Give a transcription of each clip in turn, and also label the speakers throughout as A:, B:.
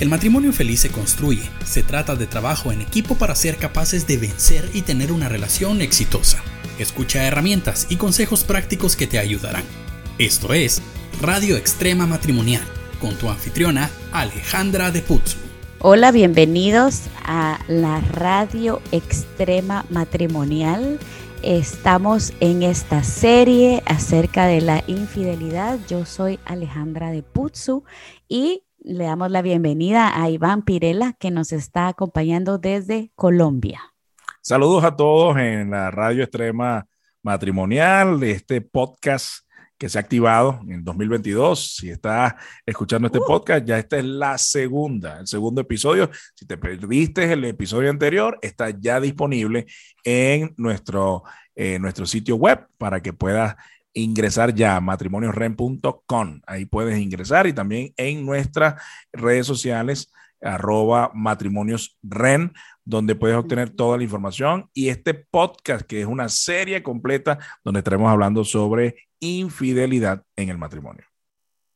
A: El matrimonio feliz se construye. Se trata de trabajo en equipo para ser capaces de vencer y tener una relación exitosa. Escucha herramientas y consejos prácticos que te ayudarán. Esto es Radio Extrema Matrimonial con tu anfitriona Alejandra de Putzu.
B: Hola, bienvenidos a la Radio Extrema Matrimonial. Estamos en esta serie acerca de la infidelidad. Yo soy Alejandra de Putzu y le damos la bienvenida a Iván Pirela, que nos está acompañando desde Colombia.
C: Saludos a todos en la Radio Extrema Matrimonial, de este podcast que se ha activado en 2022. Si estás escuchando este uh. podcast, ya esta es la segunda, el segundo episodio. Si te perdiste el episodio anterior, está ya disponible en nuestro, eh, nuestro sitio web para que puedas ingresar ya a matrimoniosren.com. Ahí puedes ingresar y también en nuestras redes sociales arroba matrimoniosren, donde puedes obtener toda la información y este podcast que es una serie completa donde estaremos hablando sobre infidelidad en el matrimonio.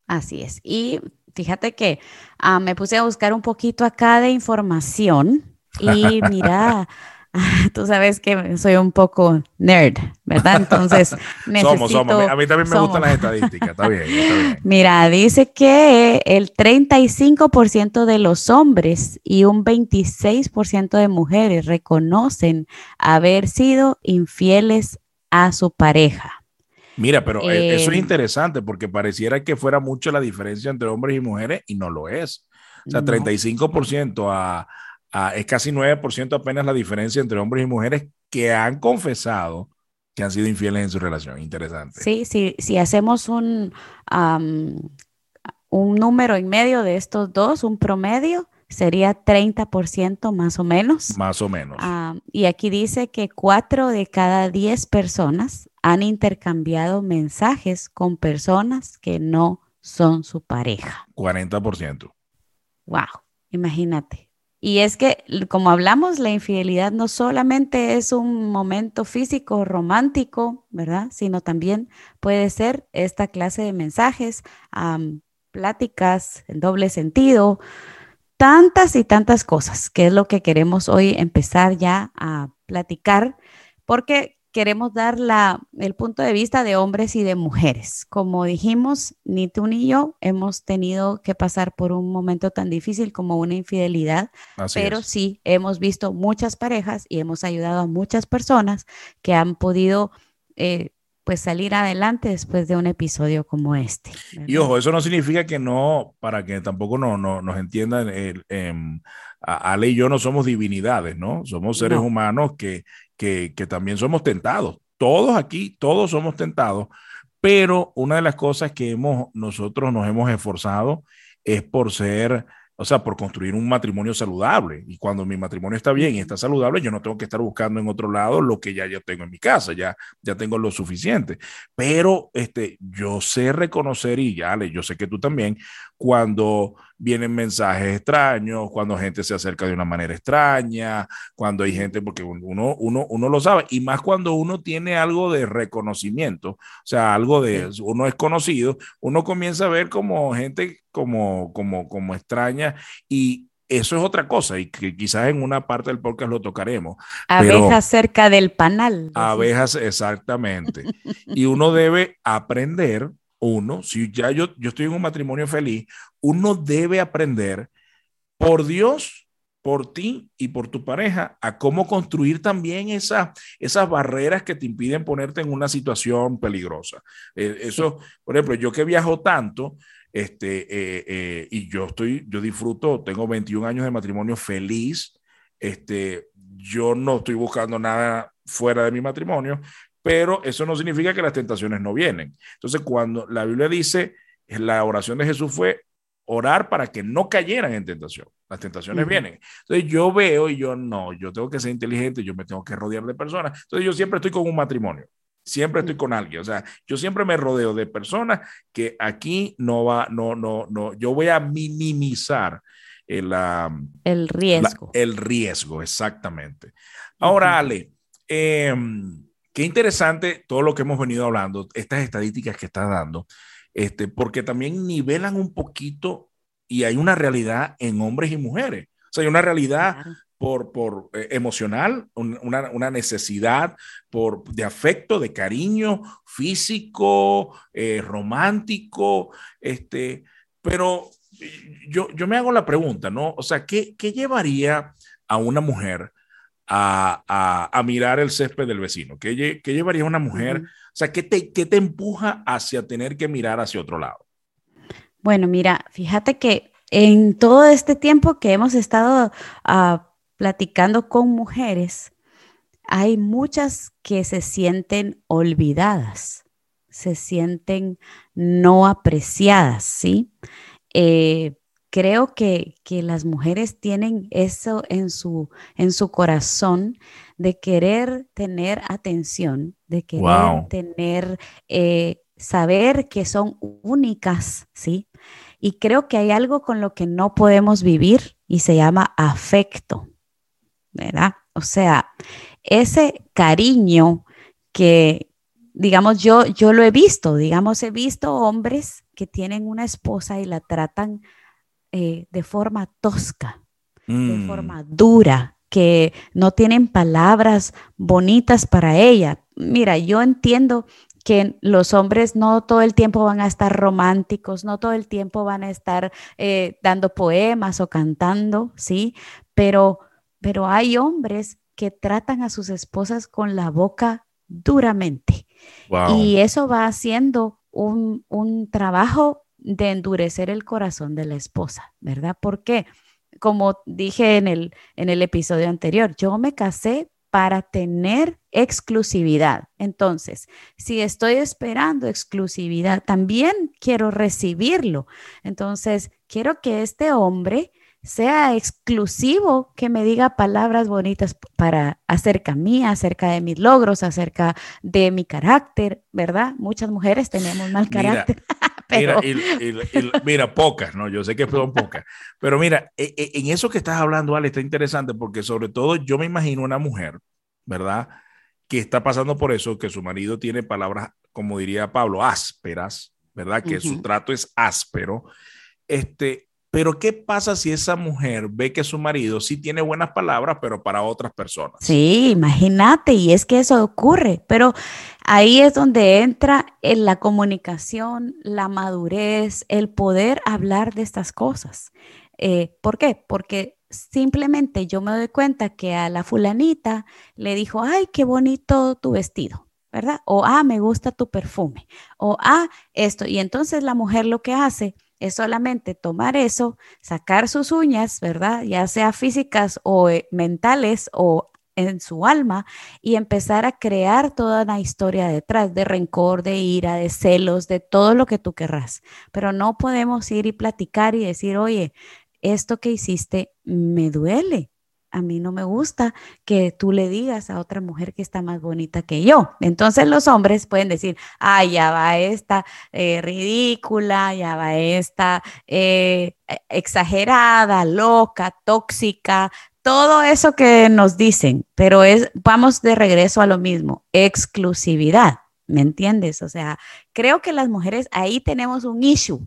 B: Así es. Y fíjate que ah, me puse a buscar un poquito acá de información y mira, tú sabes que soy un poco nerd, ¿verdad? Entonces, necesito, somos, somos.
C: A mí también me gustan las estadísticas, está bien, está bien.
B: Mira, dice que el 35% de los hombres y un 26% de mujeres reconocen haber sido infieles a su pareja.
C: Mira, pero eh, eso es eh, interesante porque pareciera que fuera mucho la diferencia entre hombres y mujeres y no lo es. O sea, 35% a Ah, es casi 9% apenas la diferencia entre hombres y mujeres que han confesado que han sido infieles en su relación. Interesante.
B: Sí, sí, si hacemos un, un número en medio de estos dos, un promedio, sería 30% más o menos.
C: Más o menos.
B: y aquí dice que cuatro de cada 10 personas han intercambiado mensajes con personas que no son su pareja.
C: 40%.
B: Wow, imagínate. Y es que, como hablamos, la infidelidad no solamente es un momento físico romántico, ¿verdad? Sino también puede ser esta clase de mensajes, pláticas en doble sentido, tantas y tantas cosas, que es lo que queremos hoy empezar ya a platicar, porque queremos dar la, el punto de vista de hombres y de mujeres. Como dijimos, ni tú ni yo hemos tenido que pasar por un momento tan difícil como una infidelidad, pero sí hemos visto muchas parejas y hemos ayudado a muchas personas que han podido... Eh, pues salir adelante después de un episodio como este.
C: Y ojo, eso no significa que no, para que tampoco no, nos entiendan, em, Ale y yo no somos divinidades, ¿no? Somos seres humanos que, que, también somos tentados. Todos aquí, todos somos tentados, pero una de las cosas que hemos, nosotros nos hemos esforzado es por ser o sea, por construir un matrimonio saludable. Y cuando mi matrimonio está bien y está saludable, yo no tengo que estar buscando en otro lado lo que ya yo tengo en mi casa, ya, ya tengo lo suficiente. Pero este, yo sé reconocer, y ya, yo sé que tú también, cuando vienen mensajes extraños, cuando gente se acerca de una manera extraña, cuando hay gente, porque uno, uno, uno lo sabe, y más cuando uno tiene algo de reconocimiento, o sea, algo de, uno es conocido, uno comienza a ver como gente como, como, como extraña y eso es otra cosa y que quizás en una parte del podcast lo tocaremos.
B: Abejas cerca del panal.
C: Abejas, exactamente. y uno debe aprender uno, si ya yo, yo estoy en un matrimonio feliz, uno debe aprender por Dios, por ti y por tu pareja a cómo construir también esa, esas barreras que te impiden ponerte en una situación peligrosa. Eh, eso, por ejemplo, yo que viajo tanto, este, eh, eh, y yo estoy, yo disfruto, tengo 21 años de matrimonio feliz, este, yo no estoy buscando nada fuera de mi matrimonio, pero eso no significa que las tentaciones no vienen. Entonces, cuando la Biblia dice, la oración de Jesús fue orar para que no cayeran en tentación. Las tentaciones vienen. Entonces yo veo y yo no, yo tengo que ser inteligente, yo me tengo que rodear de personas. Entonces yo siempre estoy con un matrimonio, siempre estoy con alguien. O sea, yo siempre me rodeo de personas que aquí no va, no, no, no, yo voy a minimizar el,
B: el riesgo.
C: el riesgo, exactamente. Ahora, Ale, eh, Qué interesante todo lo que hemos venido hablando, estas estadísticas que estás dando, este, porque también nivelan un poquito y hay una realidad en hombres y mujeres. O sea, hay una realidad por, por eh, emocional, una, una, necesidad por, de afecto, de cariño físico, eh, romántico, este, pero yo, yo me hago la pregunta, ¿no? O sea, ¿qué, qué llevaría a una mujer a, a, a, mirar el césped del vecino? ¿Qué, qué llevaría a una mujer? O sea, ¿qué te, ¿qué te empuja hacia tener que mirar hacia otro lado?
B: Bueno, mira, fíjate que en todo este tiempo que hemos estado uh, platicando con mujeres, hay muchas que se sienten olvidadas, se sienten no apreciadas, ¿sí? Eh, creo que, que, las mujeres tienen eso en su, en su corazón de querer tener atención, de querer tener, eh, saber que son únicas, ¿sí? Y creo que hay algo con lo que no podemos vivir y se llama afecto. ¿verdad? O sea, ese cariño que, digamos, yo, yo lo he visto, digamos, he visto hombres que tienen una esposa y la tratan eh, de forma tosca, de mm. forma dura, que no tienen palabras bonitas para ella. Mira, yo entiendo que los hombres no todo el tiempo van a estar románticos, no todo el tiempo van a estar eh, dando poemas o cantando, ¿sí? Pero pero hay hombres que tratan a sus esposas con la boca duramente. Y eso va haciendo un, trabajo de endurecer el corazón de la esposa, ¿verdad? Porque, como dije en el, en el episodio anterior, yo me casé para tener exclusividad. Entonces, si estoy esperando exclusividad, también quiero recibirlo. Entonces, quiero que este hombre sea exclusivo, que me diga palabras bonitas para acerca mí, acerca de mis logros, acerca de mi carácter, ¿verdad? Muchas mujeres tenemos mal carácter.
C: Mira, mira, pocas, ¿no? Yo sé que son pocas, pero mira, e, e, en eso que estás hablando, Ale, está interesante porque sobre todo yo me imagino una mujer, ¿verdad? Que está pasando por eso, que su marido tiene palabras, como diría Pablo, ásperas, ¿verdad? Que su trato es áspero. Este, pero ¿qué pasa si esa mujer ve que su marido sí tiene buenas palabras, pero para otras personas?
B: Sí, imagínate, y es que eso ocurre, pero ahí es donde entra en la comunicación, la madurez, el poder hablar de estas cosas. Eh, ¿Por qué? Porque simplemente yo me doy cuenta que a la fulanita le dijo, ay, qué bonito tu vestido. ¿verdad? O, ah, me gusta tu perfume. O, ah, esto. Y entonces la mujer lo que hace es solamente tomar eso, sacar sus uñas, ¿verdad? Ya sea físicas o eh, mentales o en su alma y empezar a crear toda una historia detrás de rencor, de ira, de celos, de todo lo que tú querrás. Pero no podemos ir y platicar y decir, oye, esto que hiciste me duele a mí no me gusta que tú le digas a otra mujer que está más bonita que yo. Entonces los hombres pueden decir, ay, ya va esta eh, ridícula, ya va esta eh, e, exagerada, loca, tóxica, todo eso que nos dicen, pero es, vamos de regreso a lo mismo, exclusividad, ¿me entiendes? O sea, creo que las mujeres ahí tenemos un issue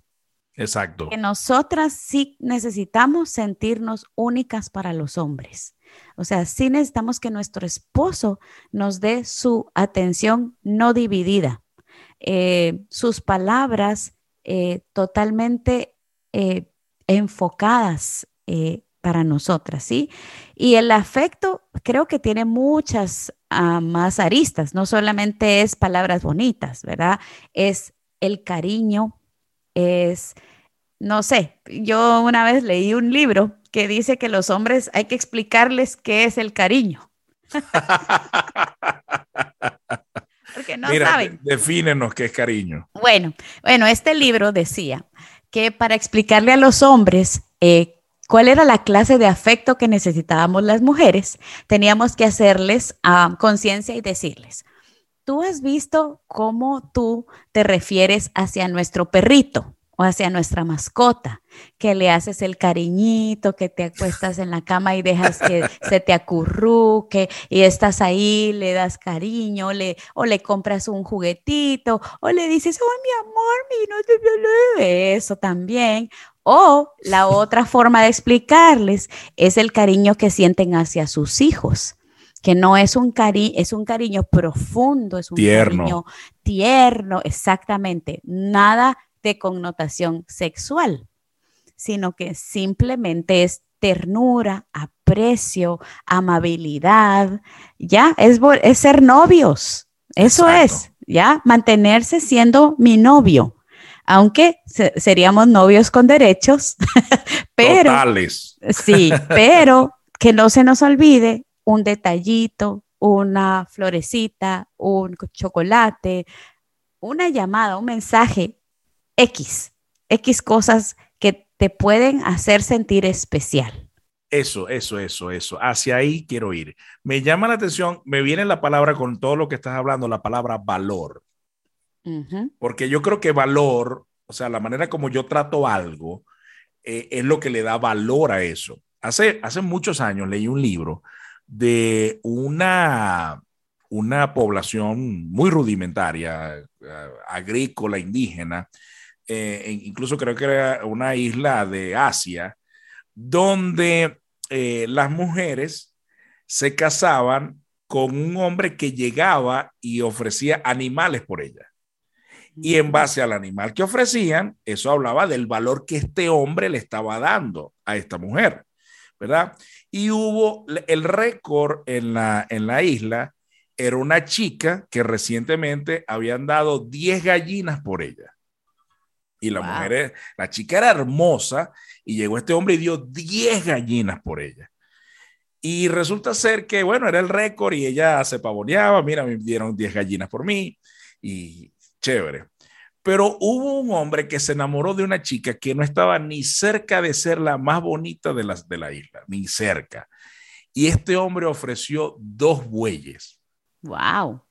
C: Exacto.
B: Que nosotras sí necesitamos sentirnos únicas para los hombres. O sea, sí necesitamos que nuestro esposo nos dé su atención no dividida, eh, sus palabras eh, totalmente eh, enfocadas para nosotras, ¿sí? Y el afecto creo que tiene muchas ah, más aristas, no solamente es palabras bonitas, ¿verdad? Es el cariño, es, no sé, yo una vez leí un libro que dice que los hombres hay que explicarles qué es el cariño.
C: Porque no saben. Defínenos qué es cariño.
B: Bueno, bueno, este libro decía que para explicarle a los hombres eh, cuál era la clase de afecto que necesitábamos las mujeres, teníamos que hacerles uh, conciencia y decirles, ¿tú has visto cómo tú te refieres hacia nuestro perrito? o hacia nuestra mascota, que le haces el cariñito, que te acuestas en la cama y dejas que se te acurruque y estás ahí, le das cariño, le, o le compras un juguetito, o le dices, oh mi amor, mi no te eso también. O la otra forma de explicarles es el cariño que sienten hacia sus hijos que no es un, cari es un cariño profundo, es un cariño tierno, exactamente, nada de connotación sexual, sino que simplemente es ternura, aprecio, amabilidad, ya, es, es ser novios, eso es, ya, mantenerse siendo mi novio, aunque seríamos novios con derechos, pero... Sí, pero que no se nos olvide un detallito, una florecita, un chocolate, una llamada, un mensaje X, X cosas que te pueden hacer sentir especial.
C: Eso, eso, eso, eso. Hacia ahí quiero ir. Me llama la atención, me viene la palabra con todo lo que estás hablando, la palabra valor. Porque yo creo que valor, o sea, la manera como yo trato algo, eh, es lo que le da valor a eso. Hace, hace muchos años leí un libro de una, una población muy rudimentaria, eh, agrícola, indígena, eh, incluso creo que era una isla de Asia, donde eh, las mujeres se casaban con un hombre que llegaba y ofrecía animales por ella. Y en base al animal que ofrecían, eso hablaba del valor que este hombre le estaba dando a esta mujer, ¿verdad? Y hubo el récord en la, en la isla, era una chica que recientemente habían dado 10 gallinas por ella. Y la mujer, la chica era hermosa y llegó este hombre y dio 10 gallinas por ella. Y resulta ser que, bueno, era el récord y ella se pavoneaba, mira, me dieron 10 gallinas por mí y chévere. Pero hubo un hombre que se enamoró de una chica que no estaba ni cerca de ser la más bonita de, las, de la isla, ni cerca. Y este hombre ofreció dos bueyes.
B: ¡Wow!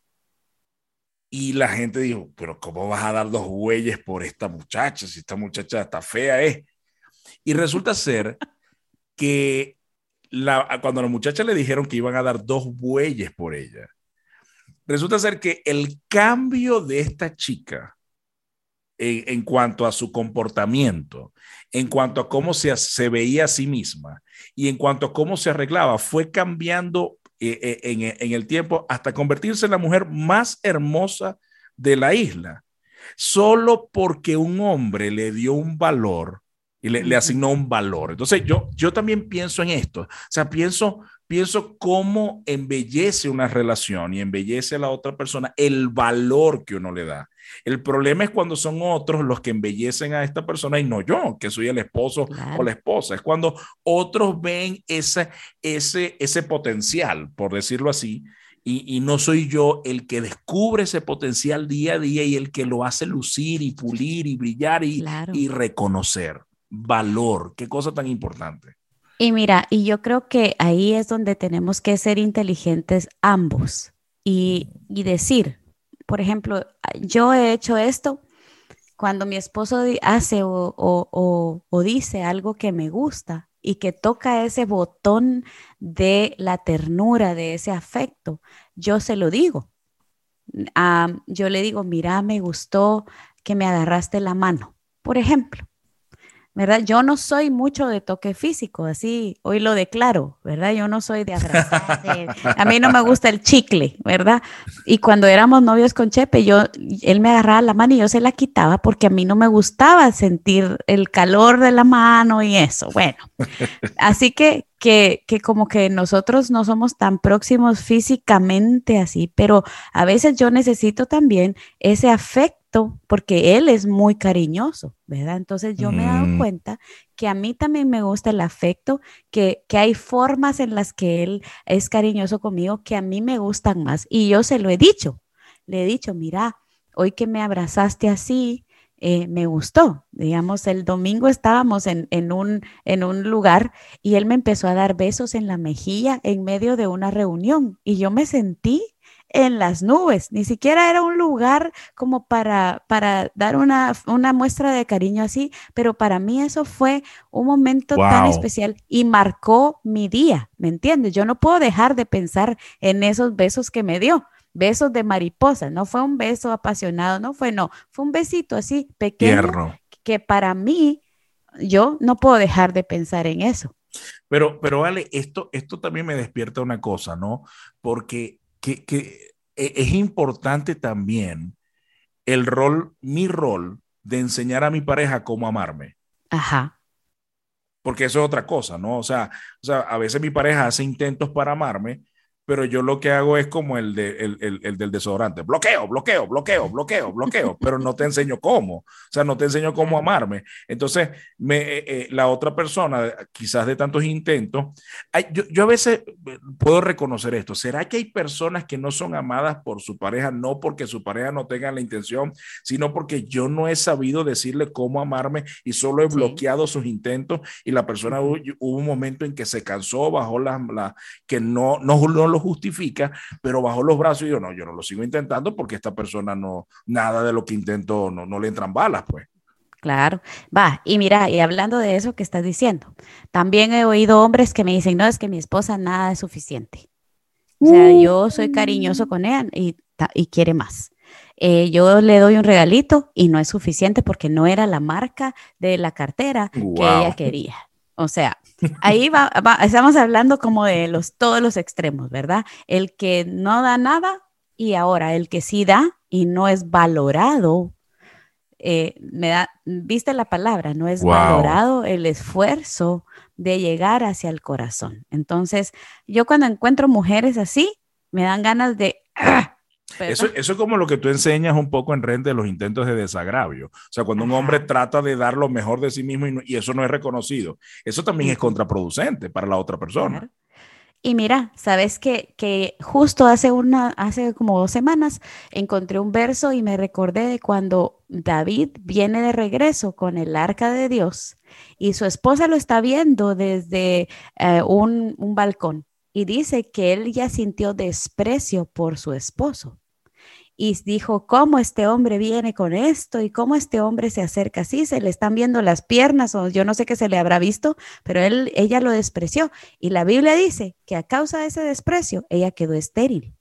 C: Y la gente dijo, pero ¿cómo vas a dar dos bueyes por esta muchacha? Si esta muchacha está fea, ¿eh? Y resulta ser que la, cuando a la muchacha le dijeron que iban a dar dos bueyes por ella, resulta ser que el cambio de esta chica en, en cuanto a su comportamiento, en cuanto a cómo se, se veía a sí misma y en cuanto a cómo se arreglaba, fue cambiando eh, eh, en, el tiempo hasta convertirse en la mujer más hermosa de la isla, solo porque un hombre le dio un valor y le, asignó un valor. Entonces yo, yo también pienso en esto, o sea, pienso, pienso cómo embellece una relación y embellece a la otra persona el valor que uno le da. El problema es cuando son otros los que embellecen a esta persona y no yo, que soy el esposo o la esposa. Es cuando otros ven ese, ese, ese potencial, por decirlo así, y, no soy yo el que descubre ese potencial día a día y el que lo hace lucir y pulir y brillar y, y reconocer. Valor, qué cosa tan importante.
B: Y mira, y yo creo que ahí es donde tenemos que ser inteligentes ambos y, y decir, por ejemplo, yo he hecho esto cuando mi esposo hace o, dice algo que me gusta y que toca ese botón de la ternura, de ese afecto, yo se lo digo. yo le digo, mira, me gustó que me agarraste la mano, por ejemplo. ¿Verdad? Yo no soy mucho de toque físico, así hoy lo declaro, ¿verdad? Yo no soy de abrazar, a mí no me gusta el chicle, ¿verdad? Y cuando éramos novios con Chepe, yo, él me agarraba la mano y yo se la quitaba porque a mí no me gustaba sentir el calor de la mano y eso, bueno. Así que, que, que como que nosotros no somos tan próximos físicamente así, pero a veces yo necesito también ese afecto porque él es muy cariñoso, ¿verdad? Entonces yo me he dado mm. cuenta que a mí también me gusta el afecto, que, que hay formas en las que él es cariñoso conmigo que a mí me gustan más. Y yo se lo he dicho, le he dicho, mira, hoy que me abrazaste así, eh, me gustó. Digamos, el domingo estábamos en, en, un, en un lugar y él me empezó a dar besos en la mejilla en medio de una reunión y yo me sentí en las nubes, ni siquiera era un lugar como para, para dar una, una muestra de cariño así, pero para mí eso fue un momento tan especial y marcó mi día, ¿me entiendes? Yo no puedo dejar de pensar en esos besos que me dio besos de mariposa, no fue un beso apasionado, no fue, no, fue un besito así pequeño que para mí, yo no puedo dejar de pensar en eso.
C: Pero, pero vale, esto, esto también me despierta una cosa, ¿no? Porque que, que e, es importante también el rol, mi rol de enseñar a mi pareja cómo amarme.
B: Ajá.
C: Porque eso es otra cosa, ¿no? O sea, o sea, a veces mi pareja hace intentos para amarme, pero yo lo que hago es como el, de, el, el, del desodorante, bloqueo, bloqueo, bloqueo, bloqueo, bloqueo, pero no te enseño cómo, o sea, no te enseño cómo amarme. Entonces, me, eh, eh, la otra persona, quizás de tantos intentos, yo, yo, a veces eh, puedo reconocer esto, ¿será que hay personas que no son amadas por su pareja, no porque su pareja no tenga la intención, sino porque yo no he sabido decirle cómo amarme y solo he bloqueado sus intentos y la persona hubo, un momento en que se cansó, bajó la, la que no, no, no lo justifica, pero bajo los brazos y yo no, yo no lo sigo intentando porque esta persona no, nada de lo que intento, no, no le entran balas, pues.
B: Claro, va, y mira, y hablando de eso que estás diciendo, también he oído hombres que me dicen, no, es que mi esposa nada es suficiente. O sea, yo soy cariñoso con ella y, y quiere más. Eh, yo le doy un regalito y no es suficiente porque no era la marca de la cartera que ella quería. O sea, ahí va, estamos hablando como de los, todos los extremos, ¿verdad? El que no da nada y ahora el que sí da y no es valorado. Eh, me da, viste la palabra, no es valorado el esfuerzo de llegar hacia el corazón. Entonces, yo cuando encuentro mujeres así, me dan ganas de ¡ah!
C: Eso, eso, es como lo que tú enseñas un poco en rente de los intentos de desagravio. O sea, cuando un hombre trata de dar lo mejor de sí mismo y, eso no es reconocido, eso también es contraproducente para la otra persona.
B: Y mira, sabes que, que justo hace una, hace como dos semanas encontré un verso y me recordé de cuando David viene de regreso con el arca de Dios y su esposa lo está viendo desde eh, un, un balcón y dice que él ya sintió desprecio por su esposo. Y dijo, ¿cómo este hombre viene con esto? ¿Y cómo este hombre se acerca así? Se le están viendo las piernas o yo no sé qué se le habrá visto, pero él, ella lo despreció. Y la Biblia dice que a causa de ese desprecio, ella quedó estéril.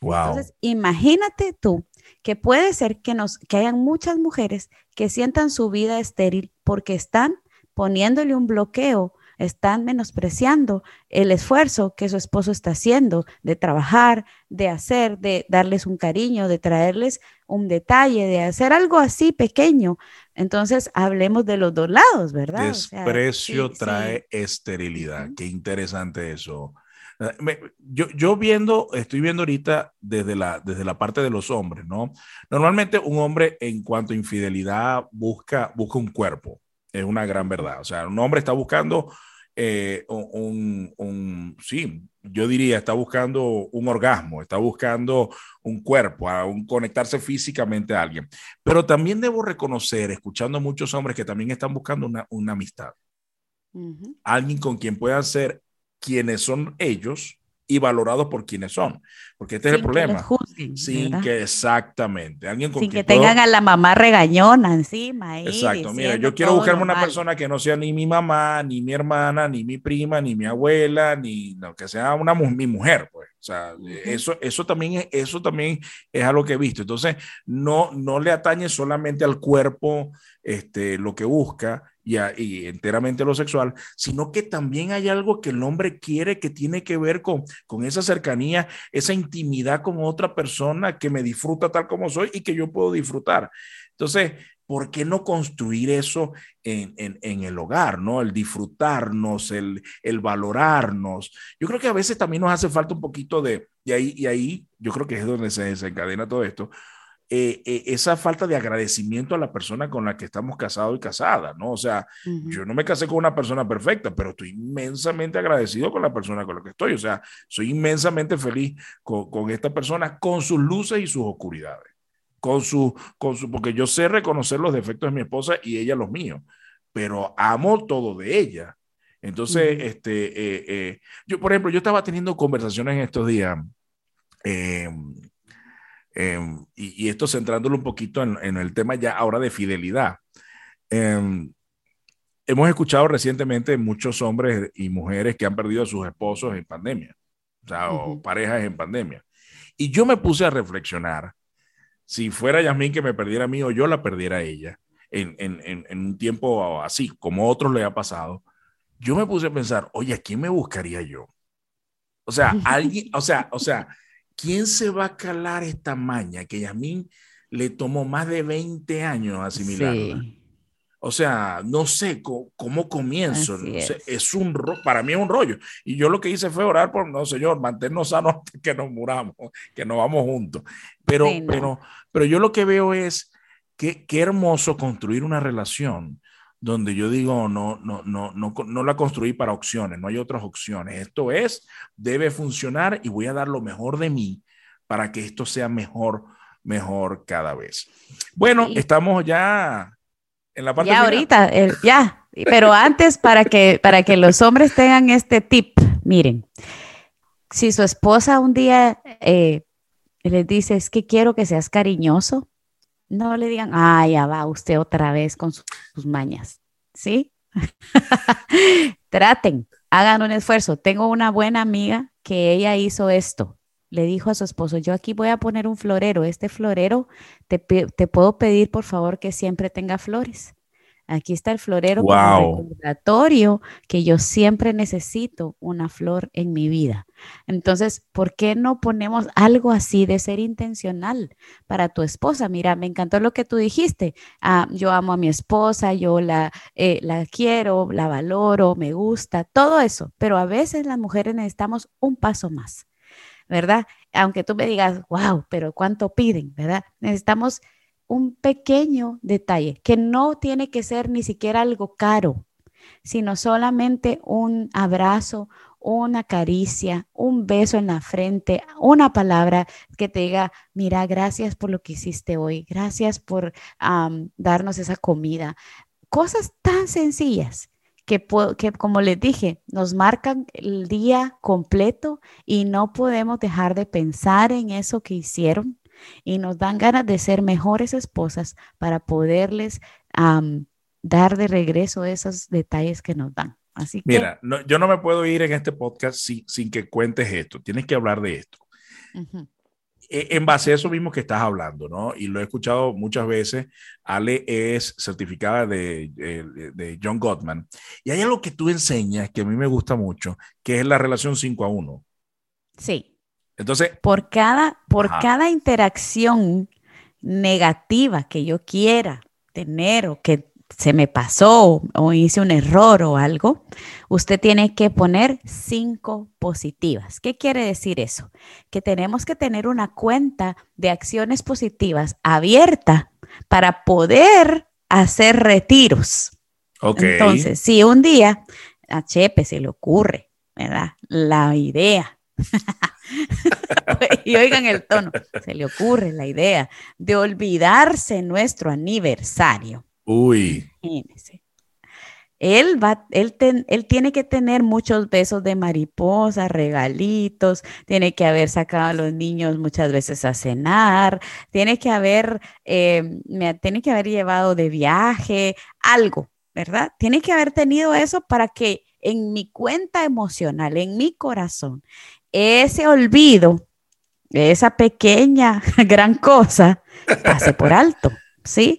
C: Wow.
B: Entonces, imagínate tú que puede ser que, nos, que hayan muchas mujeres que sientan su vida estéril porque están poniéndole un bloqueo están menospreciando el esfuerzo que su esposo está haciendo de trabajar, de hacer, de darles un cariño, de traerles un detalle, de hacer algo así pequeño. Entonces, hablemos de los dos lados, ¿verdad?
C: Desprecio trae esterilidad. Qué interesante eso. Ah, yo, yo viendo, estoy viendo ahorita desde la, desde la parte de los hombres, ¿no? Normalmente un hombre en cuanto a infidelidad busca, busca un cuerpo, es una gran verdad. O sea, un hombre está buscando eh, un, sí, yo diría, está buscando un orgasmo, está buscando un cuerpo, a un conectarse físicamente a alguien. Pero también debo reconocer, escuchando a muchos hombres que también están buscando una, una amistad. Alguien con quien puedan ser quienes son ellos y valorados por quienes son. Porque este es el problema. sin que exactamente. Alguien
B: con sin que tengan a la mamá regañona encima.
C: Exacto. Mira, yo quiero buscarme una persona que no sea ni mi mamá, ni mi hermana, ni mi prima, ni mi abuela, ni no, que sea una mi mujer, pues. O sea, eso, eso, también es, eso también es algo que he visto. Entonces, no, no le atañe solamente al cuerpo este, lo que busca, y, enteramente lo sexual, sino que también hay algo que el hombre quiere que tiene que ver con, con esa cercanía, esa intimidad con otra persona que me disfruta tal como soy y que yo puedo disfrutar. Entonces, ¿por qué no construir eso en, en, el hogar, ¿no? El disfrutarnos, el, el, valorarnos. Yo creo que a veces también nos hace falta un poquito de, y ahí, y ahí yo creo que es donde se desencadena todo esto, eh, eh, esa falta de agradecimiento a la persona con la que estamos casados y casadas, ¿no? O sea, yo no me casé con una persona perfecta, pero estoy inmensamente agradecido con la persona con la que estoy. O sea, soy inmensamente feliz con, con esta persona, con sus luces y sus oscuridades. Con su, con su, porque yo sé reconocer los defectos de mi esposa y ella los míos, pero amo todo de ella. Entonces, este, eh, yo, por ejemplo, yo estaba teniendo conversaciones en estos días em, em, y, esto centrándolo un poquito en, el tema ya ahora de fidelidad. Em, hemos escuchado recientemente muchos hombres y mujeres que han perdido a sus esposos en pandemia, o sea, o parejas en pandemia. Y yo me puse a reflexionar si fuera Yasmín que me perdiera a mí o yo la perdiera a ella en, en, en, un tiempo así, como a otros le ha pasado, yo me puse a pensar, oye, ¿a quién me buscaría yo? O sea, alguien, o sea, o sea, ¿quién se va a calar esta maña que Yasmín le tomó más de 20 años asimilarla? O sea, no sé cómo, comienzo. es. un para mí es un rollo. Y yo lo que hice fue orar por, no, Señor, mantenernos sanos que nos muramos, que nos vamos juntos. Pero, pero, pero yo lo que veo es que qué hermoso construir una relación donde yo digo, no, no, no, no, no la construí para opciones, no hay otras opciones. Esto es, debe funcionar y voy a dar lo mejor de mí para que esto sea mejor, mejor cada vez. Bueno, estamos ya en la parte.
B: Ya ahorita, ya, pero antes para que, para que los hombres tengan este tip, miren, si su esposa un día eh, les dice, es que quiero que seas cariñoso, no le digan, ah, ya va usted otra vez con sus, mañas, ¿sí? Traten, hagan un esfuerzo. Tengo una buena amiga que ella hizo esto. Le dijo a su esposo, yo aquí voy a poner un florero. Este florero, te, te puedo pedir por favor que siempre tenga flores. Aquí está el florero como recordatorio que yo siempre necesito una flor en mi vida. Entonces, ¿por qué no ponemos algo así de ser intencional para tu esposa? Mira, me encantó lo que tú dijiste. Ah, yo amo a mi esposa, yo la, eh, la quiero, la valoro, me gusta, todo eso. Pero a veces las mujeres necesitamos un paso más, ¿verdad? Aunque tú me digas, wow, pero ¿cuánto piden? ¿Verdad? Necesitamos un pequeño detalle, que no tiene que ser ni siquiera algo caro, sino solamente un abrazo, una caricia, un beso en la frente, una palabra que te diga, mira, gracias por lo que hiciste hoy, gracias por darnos esa comida. Cosas tan sencillas que, que, como les dije, nos marcan el día completo y no podemos dejar de pensar en eso que hicieron y nos dan ganas de ser mejores esposas para poderles dar de regreso esos detalles que nos dan. Así
C: Mira, yo no me puedo ir en este podcast sin, que cuentes esto. Tienes que hablar de esto. E, en base a eso mismo que estás hablando, ¿no? Y lo he escuchado muchas veces. Ale es certificada de, de, de John Gottman. Y hay algo que tú enseñas que a mí me gusta mucho, que es la relación 5 a 1.
B: Sí. Entonces. Por cada, por cada interacción negativa que yo quiera tener o que se me pasó o hice un error o algo, usted tiene que poner cinco positivas. ¿Qué quiere decir eso? Que tenemos que tener una cuenta de acciones positivas abierta para poder hacer retiros. Entonces, si un día a Chepe se le ocurre, ¿verdad? La idea y oigan el tono, se le ocurre la idea de olvidarse nuestro aniversario.
C: Uy.
B: Él, va, él, él, tiene que tener muchos besos de mariposa, regalitos, tiene que haber sacado a los niños muchas veces a cenar, tiene que haber, eh, tiene que haber llevado de viaje, algo, ¿verdad? Tiene que haber tenido eso para que en mi cuenta emocional, en mi corazón, ese olvido, esa pequeña gran cosa, pase por alto, ¿sí?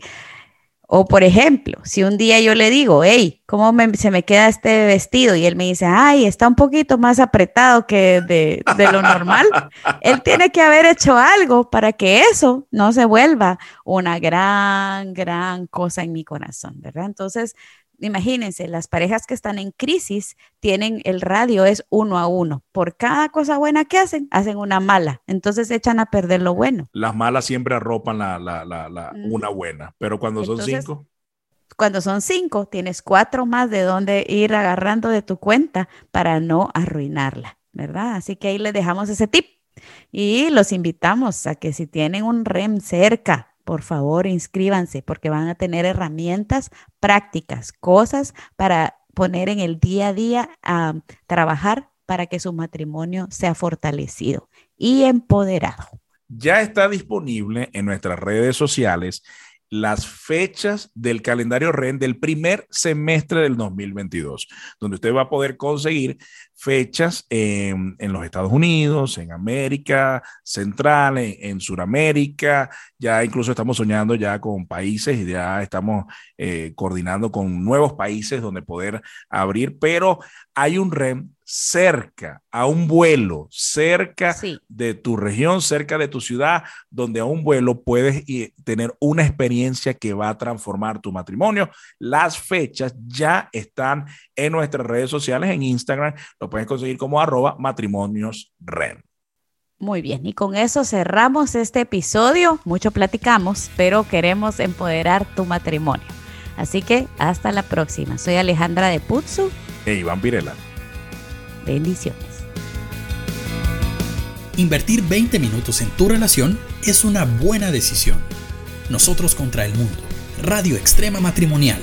B: O por ejemplo, si un día yo le digo, hey, ¿cómo se me queda este vestido? Y él me dice, ay, está un poquito más apretado que de, de, lo normal. él tiene que haber hecho algo para que eso no se vuelva una gran, gran cosa en mi corazón, ¿verdad? Entonces, imagínense, las parejas que están en crisis tienen el radio es uno a uno. Por cada cosa buena que hacen, hacen una mala. Entonces echan a perder lo bueno.
C: Las malas siempre arropan la, la, la, una buena, pero cuando son cinco.
B: Cuando son cinco, tienes cuatro más de donde ir agarrando de tu cuenta para no arruinarla, ¿verdad? Así que ahí les dejamos ese tip. Y los invitamos a que si tienen un REM cerca, por favor inscríbanse porque van a tener herramientas prácticas, cosas para poner en el día a día a trabajar para que su matrimonio sea fortalecido y empoderado.
C: Ya está disponible en nuestras redes sociales las fechas del calendario REN del primer semestre del 2022, donde usted va a poder conseguir fechas en, los Estados Unidos, en América Central, en, en Sudamérica, ya incluso estamos soñando ya con países y ya estamos eh, coordinando con nuevos países donde poder abrir, pero hay un REM cerca, a un vuelo, cerca de tu región, cerca de tu ciudad, donde a un vuelo puedes tener una experiencia que va a transformar tu matrimonio. Las fechas ya están en nuestras redes sociales, en Instagram, lo puedes conseguir como arroba matrimonios
B: Muy bien, y con eso cerramos este episodio. Mucho platicamos, pero queremos empoderar tu matrimonio. Así que hasta la próxima. Soy Alejandra de Putsu.
C: E Iván Pirela.
B: Bendiciones.
A: Invertir 20 minutos en tu relación es una buena decisión. Nosotros contra el mundo. Radio Extrema Matrimonial